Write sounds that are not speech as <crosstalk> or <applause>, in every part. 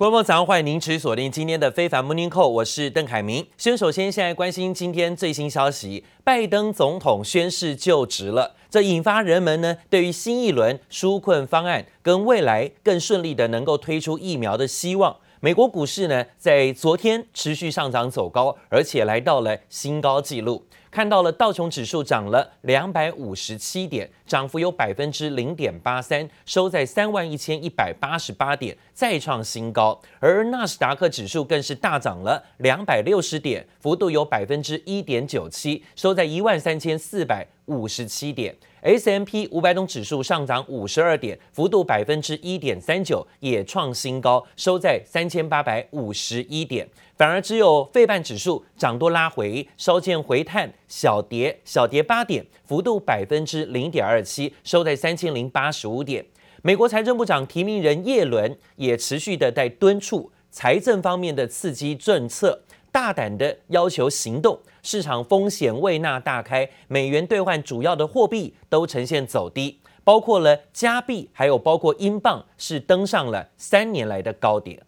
观众早上欢迎您持续锁定今天的非凡 Morning Call，我是邓凯明。先首先现在关心今天最新消息，拜登总统宣誓就职了，这引发人们呢对于新一轮纾困方案跟未来更顺利的能够推出疫苗的希望。美国股市呢在昨天持续上涨走高，而且来到了新高纪录。看到了道琼指数涨了两百五十七点，涨幅有百分之零点八三，收在三万一千一百八十八点，再创新高。而纳斯达克指数更是大涨了两百六十点，幅度有百分之一点九七，收在一万三千四百五十七点。S M P 五百种指数上涨五十二点，幅度百分之一点三九，也创新高，收在三千八百五十一点。反而只有费半指数涨多拉回，稍见回探，小跌小跌八点，幅度百分之零点二七，收在三千零八十五点。美国财政部长提名人叶伦也持续的在敦促财政方面的刺激政策，大胆的要求行动。市场风险未纳大开，美元兑换主要的货币都呈现走低，包括了加币，还有包括英镑，是登上了三年来的高点。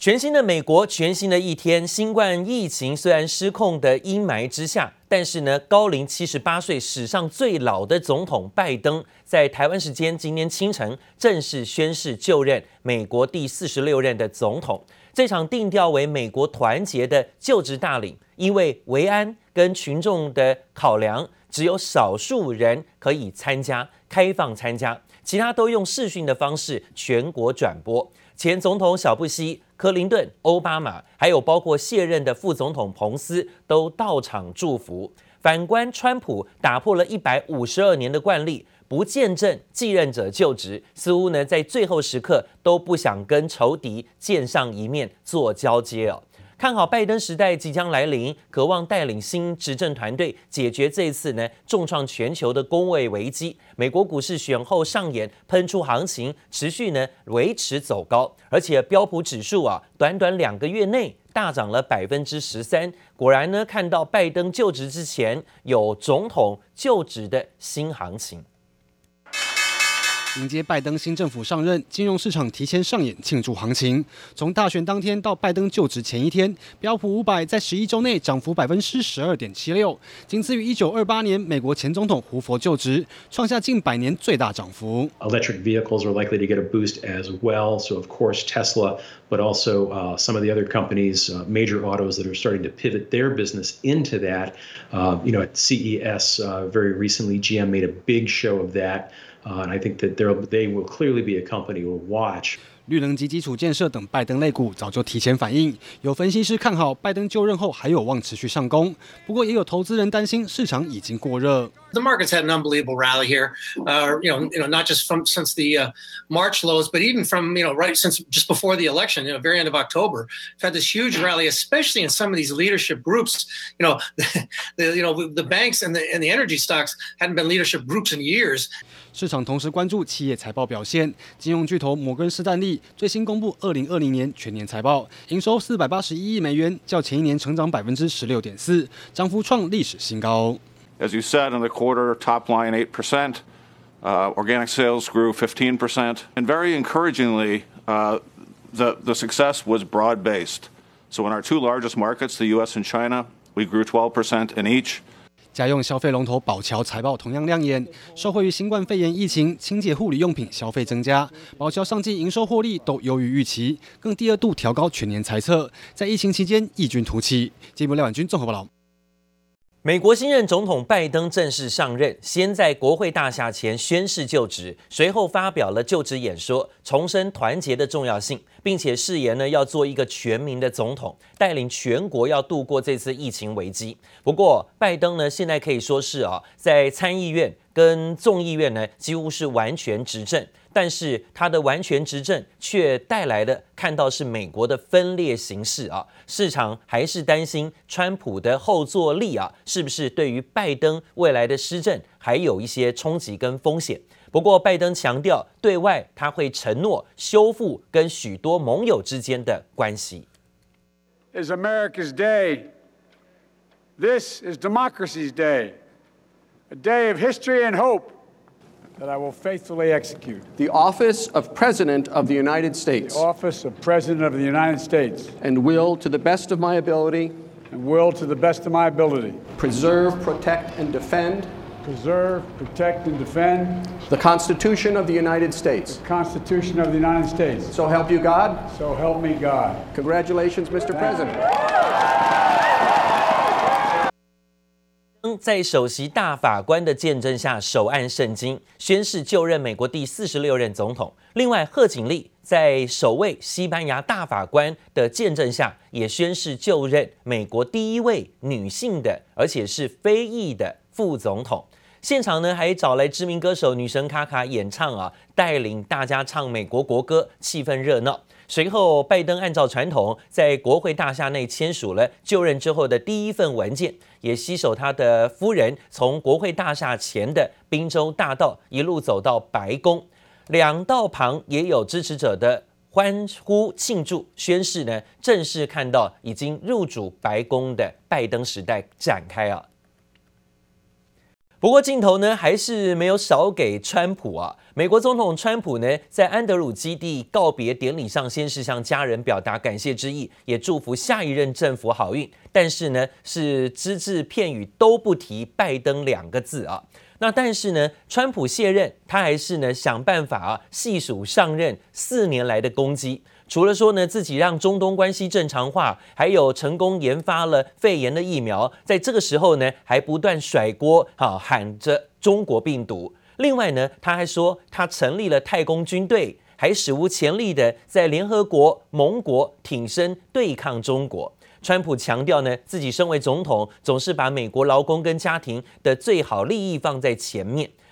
全新的美国，全新的一天。新冠疫情虽然失控的阴霾之下，但是呢，高龄七十八岁、史上最老的总统拜登，在台湾时间今天清晨正式宣誓就任美国第四十六任的总统。这场定调为美国团结的就职大礼，因为维安跟群众的考量，只有少数人可以参加，开放参加，其他都用视讯的方式全国转播。前总统小布希、克林顿、奥巴马，还有包括卸任的副总统彭斯，都到场祝福。反观川普，打破了一百五十二年的惯例，不见证继任者就职，似乎呢在最后时刻都不想跟仇敌见上一面做交接哦。看好拜登时代即将来临，渴望带领新执政团队解决这一次呢重创全球的公卫危机。美国股市选后上演喷出行情，持续呢维持走高，而且标普指数啊，短短两个月内大涨了百分之十三。果然呢，看到拜登就职之前有总统就职的新行情。迎接拜登新政府上任，金融市场提前上演庆祝行情。从大选当天到拜登就职前一天，标普五百在十一周内涨幅百分之十二点七六，仅次于一九二八年美国前总统胡佛就职，创下近百年最大涨幅。Electric vehicles are likely to get a boost as well. So of course Tesla, but also uh, some of the other companies, uh, major autos that are starting to pivot their business into that. Uh, you know, at CES uh, very recently, GM made a big show of that. Uh, and I think that they will clearly be a company we'll watch. 绿能及基础建设等拜登类股早就提前反应，有分析师看好拜登就任后还有望持续上攻，不过也有投资人担心市场已经过热。The markets had an unbelievable rally here, uh, you know, you know, not just from since the uh, March lows, but even from you know right since just before the election, you know, very end of October, we've had this huge rally, especially in some of these leadership groups. You know, the, <laughs> the you know the banks and the and the energy stocks hadn't been leadership groups in years. 市场同时关注企业财报表现，金融巨头摩根士丹利最新公布二零二零年全年财报，营收四百八十一亿美元，较前一年成长百分之十六点四，涨幅创历史新高。 As you said in the quarter, top line eight percent, uh, organic sales grew fifteen percent, and very encouragingly, uh, the the success was broad based. So in our two largest markets, the U.S. and China, we grew twelve percent in each. 家用消费龙头宝侨财报同样亮眼，受惠于新冠肺炎疫情，清洁护理用品消费增加，宝侨上季营收获利都优于预期，更第二度调高全年财测，在疫情期间异军突起。节目廖婉君综合报道。 美国新任总统拜登正式上任，先在国会大厦前宣誓就职，随后发表了就职演说，重申团结的重要性，并且誓言呢要做一个全民的总统，带领全国要度过这次疫情危机。不过，拜登呢现在可以说是啊，在参议院跟众议院呢几乎是完全执政。但是他的完全执政却带来的看到是美国的分裂形势啊，市场还是担心川普的后坐力啊，是不是对于拜登未来的施政还有一些冲击跟风险？不过拜登强调，对外他会承诺修复跟许多盟友之间的关系。Is America's day. This is democracy's day. A day of history and hope that I will faithfully execute. The office of President of the United States. The office of President of the United States. And will, to the best of my ability. And will, to the best of my ability. Preserve, protect, and defend. Preserve, protect, and defend. The Constitution of the United States. The Constitution of the United States. So help you God. So help me God. Congratulations, Mr. President. 在首席大法官的见证下，手按圣经，宣誓就任美国第四十六任总统。另外，贺锦丽在首位西班牙大法官的见证下，也宣誓就任美国第一位女性的，而且是非裔的副总统。现场呢，还找来知名歌手女神卡卡演唱啊，带领大家唱美国国歌，气氛热闹。随后，拜登按照传统在国会大厦内签署了就任之后的第一份文件，也携手他的夫人从国会大厦前的宾州大道一路走到白宫，两道旁也有支持者的欢呼庆祝，宣誓呢，正式看到已经入主白宫的拜登时代展开啊。不过镜头呢，还是没有少给川普啊。美国总统川普呢，在安德鲁基地告别典礼上，先是向家人表达感谢之意，也祝福下一任政府好运。但是呢，是只字片语都不提拜登两个字啊。那但是呢，川普卸任，他还是呢想办法啊细数上任四年来的攻击。除了说呢，自己让中东关系正常化，还有成功研发了肺炎的疫苗，在这个时候呢，还不断甩锅，哈，喊着中国病毒。另外呢，他还说他成立了太空军队，还史无前例的在联合国、盟国挺身对抗中国。川普强调呢，自己身为总统，总是把美国劳工跟家庭的最好利益放在前面。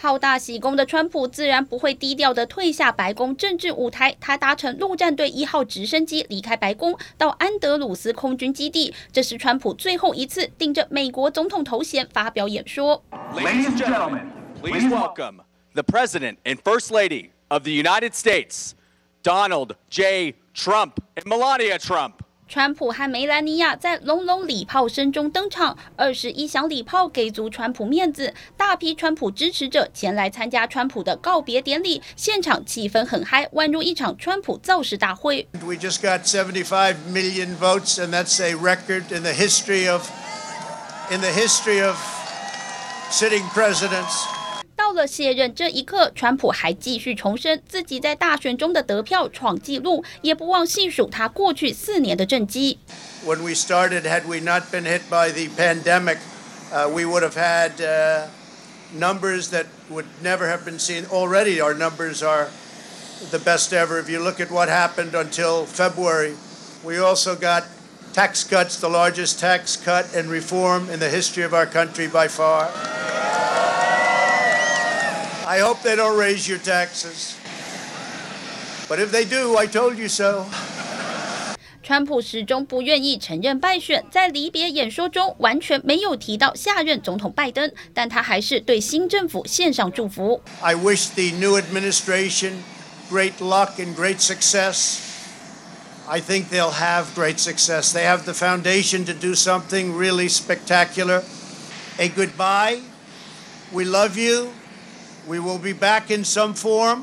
好大喜功的川普自然不会低调的退下白宫政治舞台，他搭乘陆战队一号直升机离开白宫，到安德鲁斯空军基地。这是川普最后一次顶着美国总统头衔发表演说。Ladies and gentlemen, please welcome the President and First Lady of the United States, Donald J. Trump and Melania Trump. 川普和梅兰妮亚在隆隆礼炮声中登场，二十一响礼炮给足川普面子，大批川普支持者前来参加川普的告别典礼，现场气氛很嗨，宛如一场川普造势大会。We just got 75 million votes, and that's a record in the history of in the history of sitting presidents. 到了卸任这一刻，川普还继续重申自己在大选中的得票创纪录，也不忘细数他过去四年的政绩。When we started, had we not been hit by the pandemic, uh, we would have had uh, numbers that would never have been seen. Already, our numbers are the best ever. If you look at what happened until February, we also got tax cuts, the largest tax cut and reform in the history of our country by far. I hope they don't raise your taxes. But if they do, I told you so. 川普始终不愿意承认败选，在离别演说中完全没有提到下任总统拜登，但他还是对新政府献上祝福。I wish the new administration great luck and great success. I think they'll have great success. They have the foundation to do something really spectacular. A goodbye. We love you. We will be back in some form.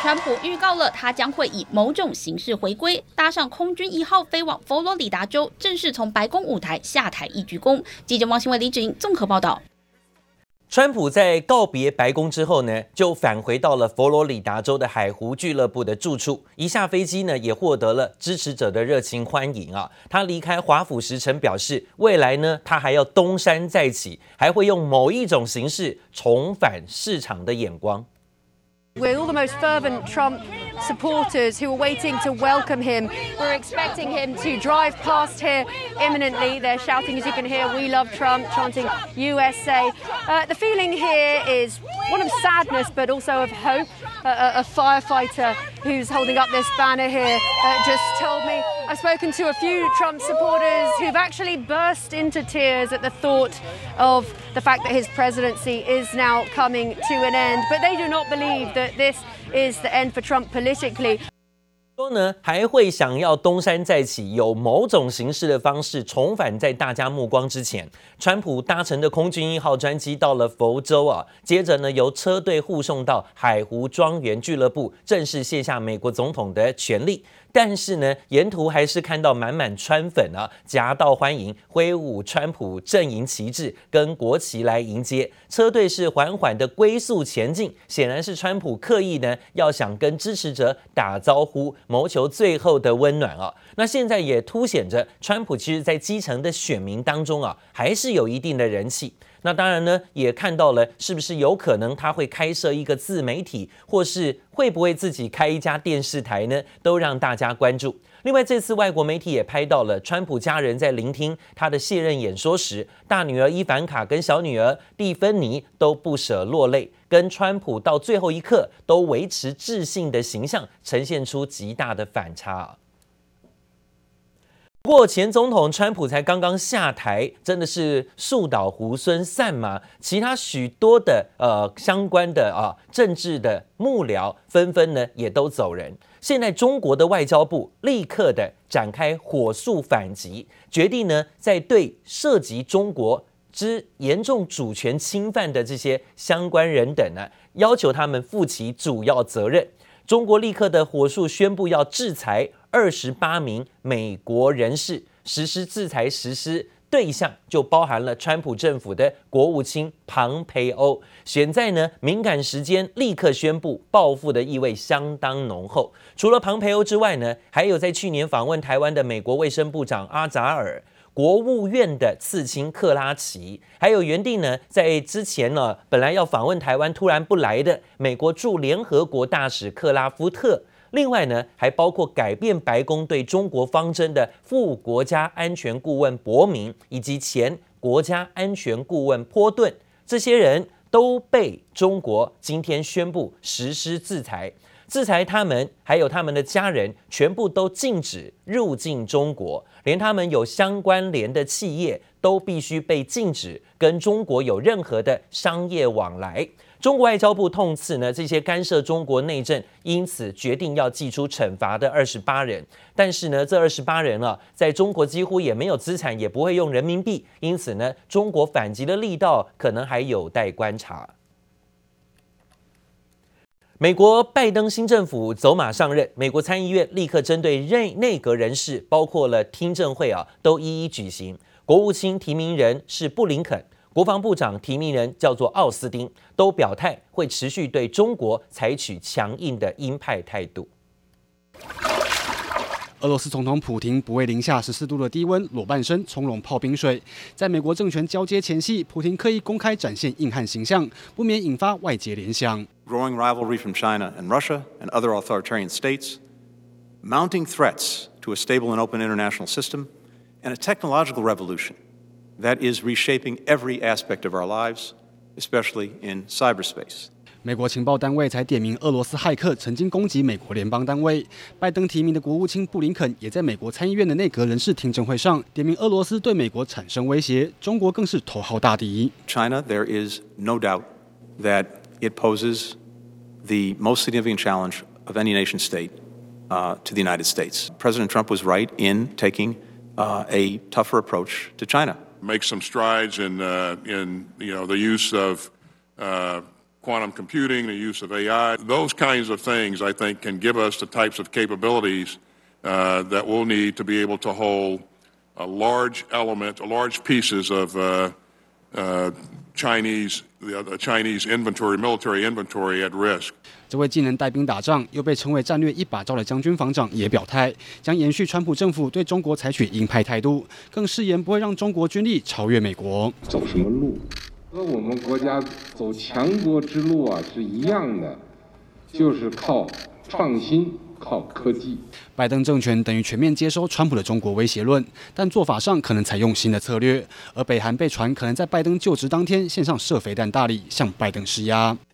川普预告了，他将会以某种形式回归，搭上空军一号飞往佛罗里达州，正式从白宫舞台下台一鞠躬。记者王新伟、李志颖综合报道。川普在告别白宫之后呢，就返回到了佛罗里达州的海湖俱乐部的住处。一下飞机呢，也获得了支持者的热情欢迎啊。他离开华府时曾表示，未来呢，他还要东山再起，还会用某一种形式重返市场的眼光。We're all the most fervent Trump supporters who are waiting to welcome him. We're expecting him to drive past here imminently. They're shouting, as you can hear, We love Trump, chanting USA. Uh, the feeling here is one of sadness, but also of hope. Uh, a firefighter who's holding up this banner here uh, just told me I've spoken to a few Trump supporters who've actually burst into tears at the thought of the fact that his presidency is now coming to an end. But they do not believe that this is the end for Trump politically. 说呢，还会想要东山再起，有某种形式的方式重返在大家目光之前。川普搭乘的空军一号专机到了佛州啊，接着呢由车队护送到海湖庄园俱乐部，正式卸下美国总统的权力。但是呢，沿途还是看到满满川粉啊，夹道欢迎，挥舞川普阵营旗帜跟国旗来迎接。车队是缓缓的龟速前进，显然是川普刻意呢要想跟支持者打招呼，谋求最后的温暖啊。那现在也凸显着川普其实在基层的选民当中啊，还是有一定的人气。那当然呢，也看到了是不是有可能他会开设一个自媒体，或是会不会自己开一家电视台呢？都让大家关注。另外，这次外国媒体也拍到了川普家人在聆听他的卸任演说时，大女儿伊凡卡跟小女儿蒂芬妮都不舍落泪，跟川普到最后一刻都维持自信的形象，呈现出极大的反差。不过前总统川普才刚刚下台，真的是树倒猢狲散吗？其他许多的呃相关的啊政治的幕僚纷纷呢也都走人。现在中国的外交部立刻的展开火速反击，决定呢在对涉及中国之严重主权侵犯的这些相关人等呢，要求他们负起主要责任。中国立刻的火速宣布要制裁。二十八名美国人士实施制裁，实施对象就包含了川普政府的国务卿庞培欧。选在呢敏感时间，立刻宣布报复的意味相当浓厚。除了庞培欧之外呢，还有在去年访问台湾的美国卫生部长阿扎尔，国务院的次卿克拉奇，还有原定呢在之前呢本来要访问台湾突然不来的美国驻联合国大使克拉夫特。另外呢，还包括改变白宫对中国方针的副国家安全顾问伯明，以及前国家安全顾问波顿，这些人都被中国今天宣布实施制裁，制裁他们还有他们的家人，全部都禁止入境中国，连他们有相关联的企业都必须被禁止跟中国有任何的商业往来。中国外交部痛斥呢，这些干涉中国内政，因此决定要祭出惩罚的二十八人。但是呢，这二十八人啊，在中国几乎也没有资产，也不会用人民币，因此呢，中国反击的力道可能还有待观察。美国拜登新政府走马上任，美国参议院立刻针对内内阁人士，包括了听证会啊，都一一举行。国务卿提名人是布林肯。国防部长提名人叫做奥斯汀，都表态会持续对中国采取强硬的鹰派态度。俄罗斯总统普廷不畏零下十四度的低温，裸半身从容泡冰水。在美国政权交接前夕，普丁刻意公开展现硬汉形象，不免引发外界联想。Growing rivalry from China and Russia and other authoritarian states, mounting threats to a stable and open international system, and a technological revolution. That is reshaping every aspect of our lives, especially in cyberspace. 美国情报单位才点名俄罗斯骇客曾经攻击美国联邦单位。拜登提名的国务卿布林肯也在美国参议院的内阁人事听证会上点名俄罗斯对美国产生威胁，中国更是头号大敌。China, there is no doubt that it poses the most significant challenge of any nation state uh, to the United States. President Trump was right in taking uh, a tougher approach to China. make some strides in, uh, in you know, the use of uh, quantum computing, the use of AI. Those kinds of things, I think, can give us the types of capabilities uh, that we'll need to be able to hold a large element, a large pieces of uh, uh, Chinese, the Chinese inventory, military inventory at risk. 这位既能带兵打仗，又被称为战略一把招的将军防长也表态，将延续川普政府对中国采取鹰派态度，更誓言不会让中国军力超越美国。走什么路？和我们国家走强国之路啊是一样的，就是靠创新。靠科技，拜登政权等于全面接收川普的中国威胁论，但做法上可能采用新的策略。而北韩被传可能在拜登就职当天献上射飞弹大礼，向拜登施压。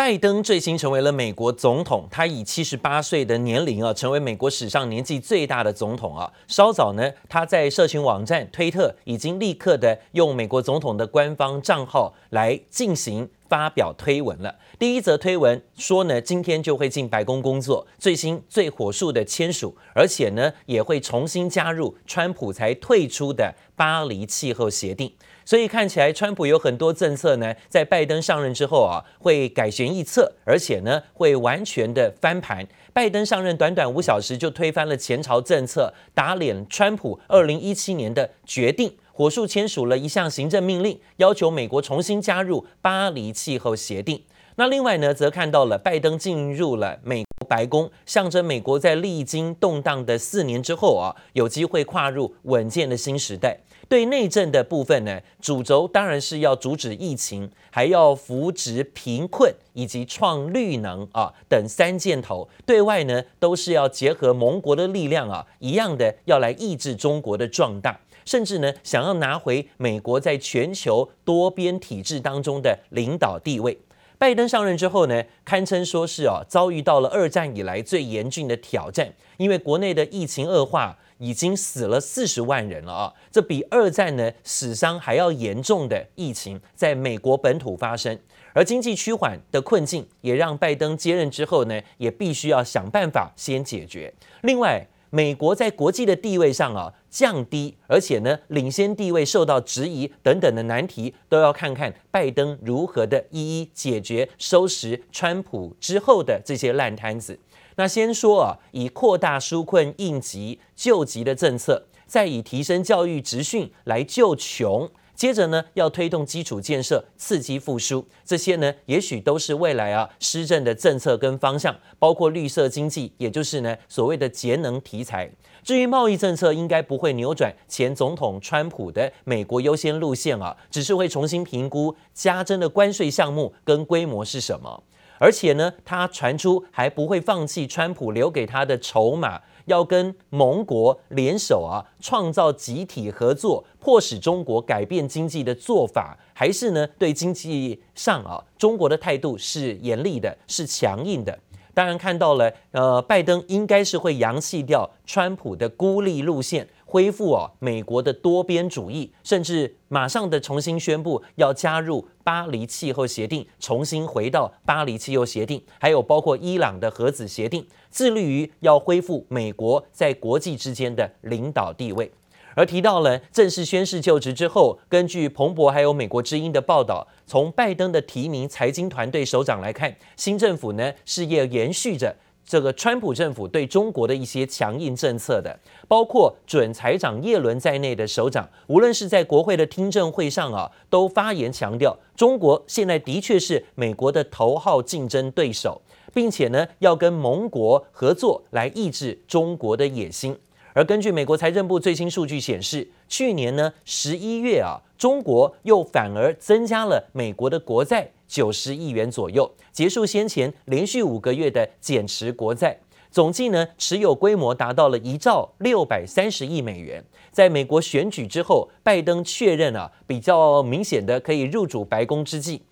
拜登最新成为了美国总统，他以七十八岁的年龄啊，成为美国史上年纪最大的总统啊。稍早呢，他在社群网站推特已经立刻的用美国总统的官方账号来进行发表推文了。第一则推文说呢，今天就会进白宫工作，最新最火速的签署，而且呢，也会重新加入川普才退出的巴黎气候协定。所以看起来，川普有很多政策呢，在拜登上任之后啊，会改弦易辙，而且呢，会完全的翻盘。拜登上任短短五小时就推翻了前朝政策，打脸川普二零一七年的决定，火速签署了一项行政命令，要求美国重新加入巴黎气候协定。那另外呢，则看到了拜登进入了美国白宫，象征美国在历经动荡的四年之后啊，有机会跨入稳健的新时代。对内政的部分呢，主轴当然是要阻止疫情，还要扶植贫困以及创绿能啊等三箭头。对外呢，都是要结合盟国的力量啊，一样的要来抑制中国的壮大，甚至呢，想要拿回美国在全球多边体制当中的领导地位。拜登上任之后呢，堪称说是啊，遭遇到了二战以来最严峻的挑战，因为国内的疫情恶化。已经死了四十万人了啊！这比二战呢死伤还要严重的疫情，在美国本土发生，而经济趋缓的困境也让拜登接任之后呢，也必须要想办法先解决。另外，美国在国际的地位上啊降低，而且呢领先地位受到质疑等等的难题，都要看看拜登如何的一一解决，收拾川普之后的这些烂摊子。那先说啊，以扩大纾困应急救急的政策，再以提升教育职训来救穷，接着呢要推动基础建设刺激复苏，这些呢也许都是未来啊施政的政策跟方向，包括绿色经济，也就是呢所谓的节能题材。至于贸易政策，应该不会扭转前总统川普的美国优先路线啊，只是会重新评估加征的关税项目跟规模是什么。而且呢，他传出还不会放弃川普留给他的筹码，要跟盟国联手啊，创造集体合作，迫使中国改变经济的做法，还是呢，对经济上啊，中国的态度是严厉的，是强硬的。当然看到了，呃，拜登应该是会扬弃掉川普的孤立路线。恢复哦，美国的多边主义，甚至马上的重新宣布要加入巴黎气候协定，重新回到巴黎气候协定，还有包括伊朗的核子协定，致力于要恢复美国在国际之间的领导地位。而提到了正式宣誓就职之后，根据彭博还有美国之音的报道，从拜登的提名财经团队首长来看，新政府呢事业延续着。这个川普政府对中国的一些强硬政策的，包括准财长耶伦在内的首长，无论是在国会的听证会上啊，都发言强调，中国现在的确是美国的头号竞争对手，并且呢，要跟盟国合作来抑制中国的野心。而根据美国财政部最新数据显示，去年呢十一月啊，中国又反而增加了美国的国债九十亿元左右，结束先前连续五个月的减持国债，总计呢持有规模达到了一兆六百三十亿美元。在美国选举之后，拜登确认啊比较明显的可以入主白宫之际，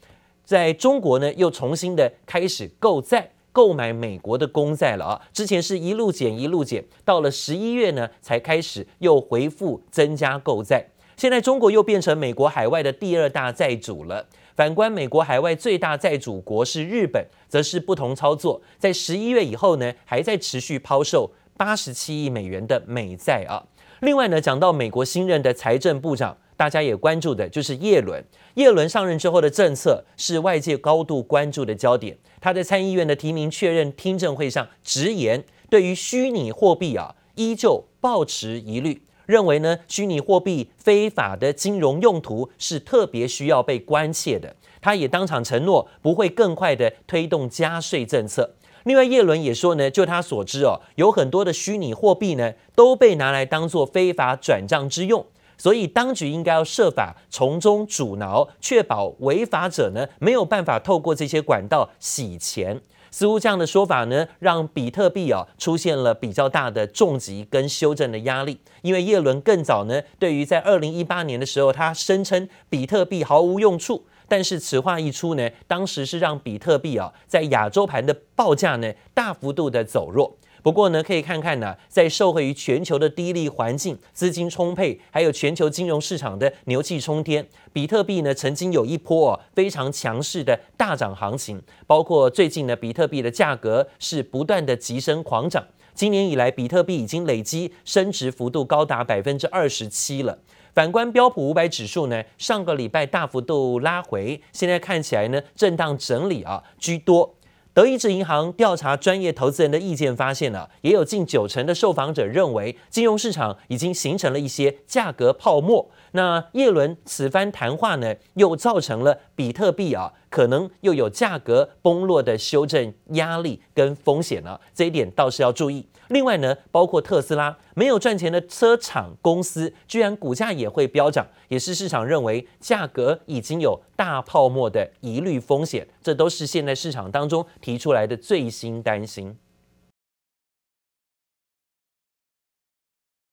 在中国呢又重新的开始购债。购买美国的公债了啊！之前是一路减一路减，到了十一月呢，才开始又回复增加购债。现在中国又变成美国海外的第二大债主了。反观美国海外最大债主国是日本，则是不同操作，在十一月以后呢，还在持续抛售八十七亿美元的美债啊。另外呢，讲到美国新任的财政部长。大家也关注的就是叶伦。叶伦上任之后的政策是外界高度关注的焦点。他在参议院的提名确认听证会上直言，对于虚拟货币啊，依旧抱持疑虑，认为呢，虚拟货币非法的金融用途是特别需要被关切的。他也当场承诺不会更快的推动加税政策。另外，叶伦也说呢，就他所知哦，有很多的虚拟货币呢都被拿来当做非法转账之用，所以当局应该要设法从中阻挠，确保违法者呢没有办法透过这些管道洗钱。似乎这样的说法呢，让比特币啊出现了比较大的重疾跟修正的压力。因为耶伦更早呢，对于在二零一八年的时候，他声称比特币毫无用处，但是此话一出呢，当时是让比特币啊在亚洲盘的报价呢大幅度的走弱。不过呢，可以看看呢，在受惠于全球的低利环境、资金充沛，还有全球金融市场的牛气冲天，比特币呢曾经有一波非常强势的大涨行情。包括最近呢，比特币的价格是不断的急升狂涨。今年以来，比特币已经累积升值幅度高达百分之二十七了。反观标普五百指数呢，上个礼拜大幅度拉回，现在看起来呢，震荡整理啊居多。德意志银行调查专业投资人的意见发现呢，也有近九成的受访者认为，金融市场已经形成了一些价格泡沫。那耶伦此番谈话呢，又造成了比特币啊，可能又有价格崩落的修正压力跟风险呢，这一点倒是要注意。另外呢，包括特斯拉没有赚钱的车厂公司，居然股价也会飙涨，也是市场认为价格已经有大泡沫的疑虑风险，这都是现在市场当中提出来的最新担心。